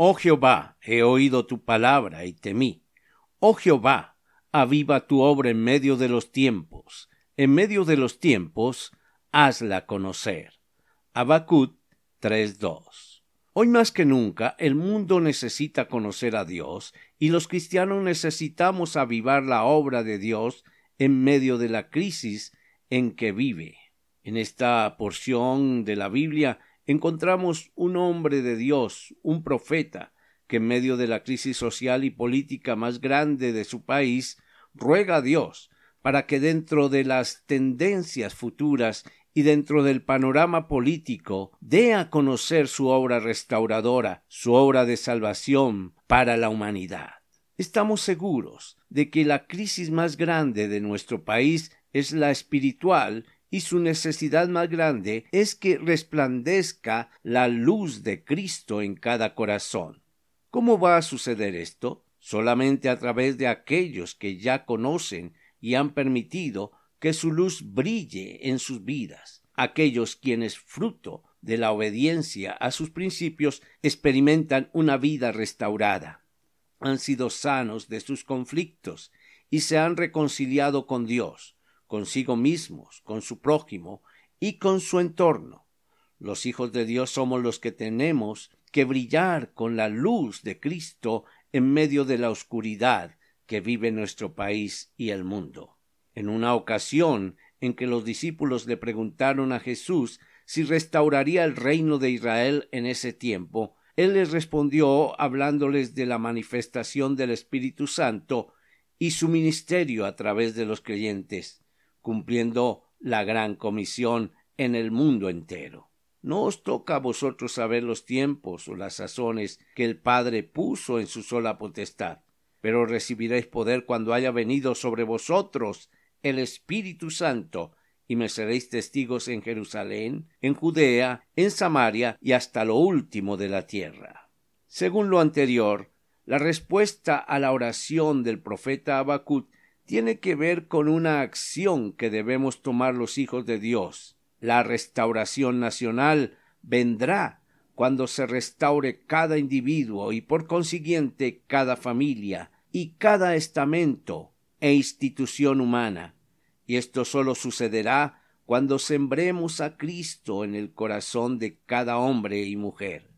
Oh Jehová, he oído tu palabra y temí. Oh Jehová, aviva tu obra en medio de los tiempos. En medio de los tiempos, hazla conocer. Habacuc 3.2. Hoy más que nunca el mundo necesita conocer a Dios y los cristianos necesitamos avivar la obra de Dios en medio de la crisis en que vive. En esta porción de la Biblia encontramos un hombre de Dios, un profeta, que en medio de la crisis social y política más grande de su país, ruega a Dios para que dentro de las tendencias futuras y dentro del panorama político dé a conocer su obra restauradora, su obra de salvación para la humanidad. Estamos seguros de que la crisis más grande de nuestro país es la espiritual y su necesidad más grande es que resplandezca la luz de Cristo en cada corazón. ¿Cómo va a suceder esto? Solamente a través de aquellos que ya conocen y han permitido que su luz brille en sus vidas, aquellos quienes fruto de la obediencia a sus principios experimentan una vida restaurada, han sido sanos de sus conflictos y se han reconciliado con Dios, consigo mismos, con su prójimo y con su entorno. Los hijos de Dios somos los que tenemos que brillar con la luz de Cristo en medio de la oscuridad que vive nuestro país y el mundo. En una ocasión en que los discípulos le preguntaron a Jesús si restauraría el reino de Israel en ese tiempo, él les respondió hablándoles de la manifestación del Espíritu Santo y su ministerio a través de los creyentes cumpliendo la gran comisión en el mundo entero. No os toca a vosotros saber los tiempos o las sazones que el Padre puso en su sola potestad, pero recibiréis poder cuando haya venido sobre vosotros el Espíritu Santo, y me seréis testigos en Jerusalén, en Judea, en Samaria y hasta lo último de la tierra. Según lo anterior, la respuesta a la oración del profeta Habacuc tiene que ver con una acción que debemos tomar los hijos de Dios. La restauración nacional vendrá cuando se restaure cada individuo y por consiguiente cada familia y cada estamento e institución humana. Y esto solo sucederá cuando sembremos a Cristo en el corazón de cada hombre y mujer.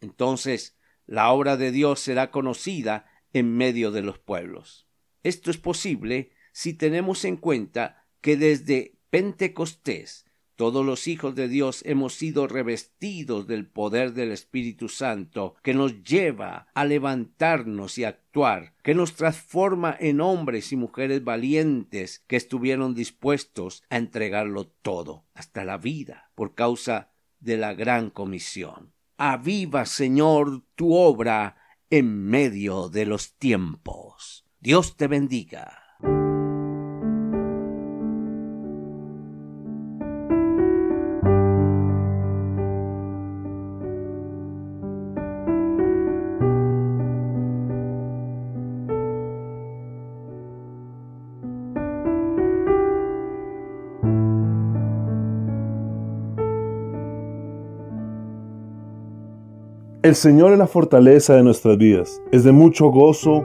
Entonces la obra de Dios será conocida en medio de los pueblos. Esto es posible si tenemos en cuenta que desde Pentecostés todos los hijos de Dios hemos sido revestidos del poder del Espíritu Santo, que nos lleva a levantarnos y actuar, que nos transforma en hombres y mujeres valientes que estuvieron dispuestos a entregarlo todo, hasta la vida, por causa de la gran comisión. Aviva, Señor, tu obra en medio de los tiempos. Dios te bendiga. El Señor es la fortaleza de nuestras vidas. Es de mucho gozo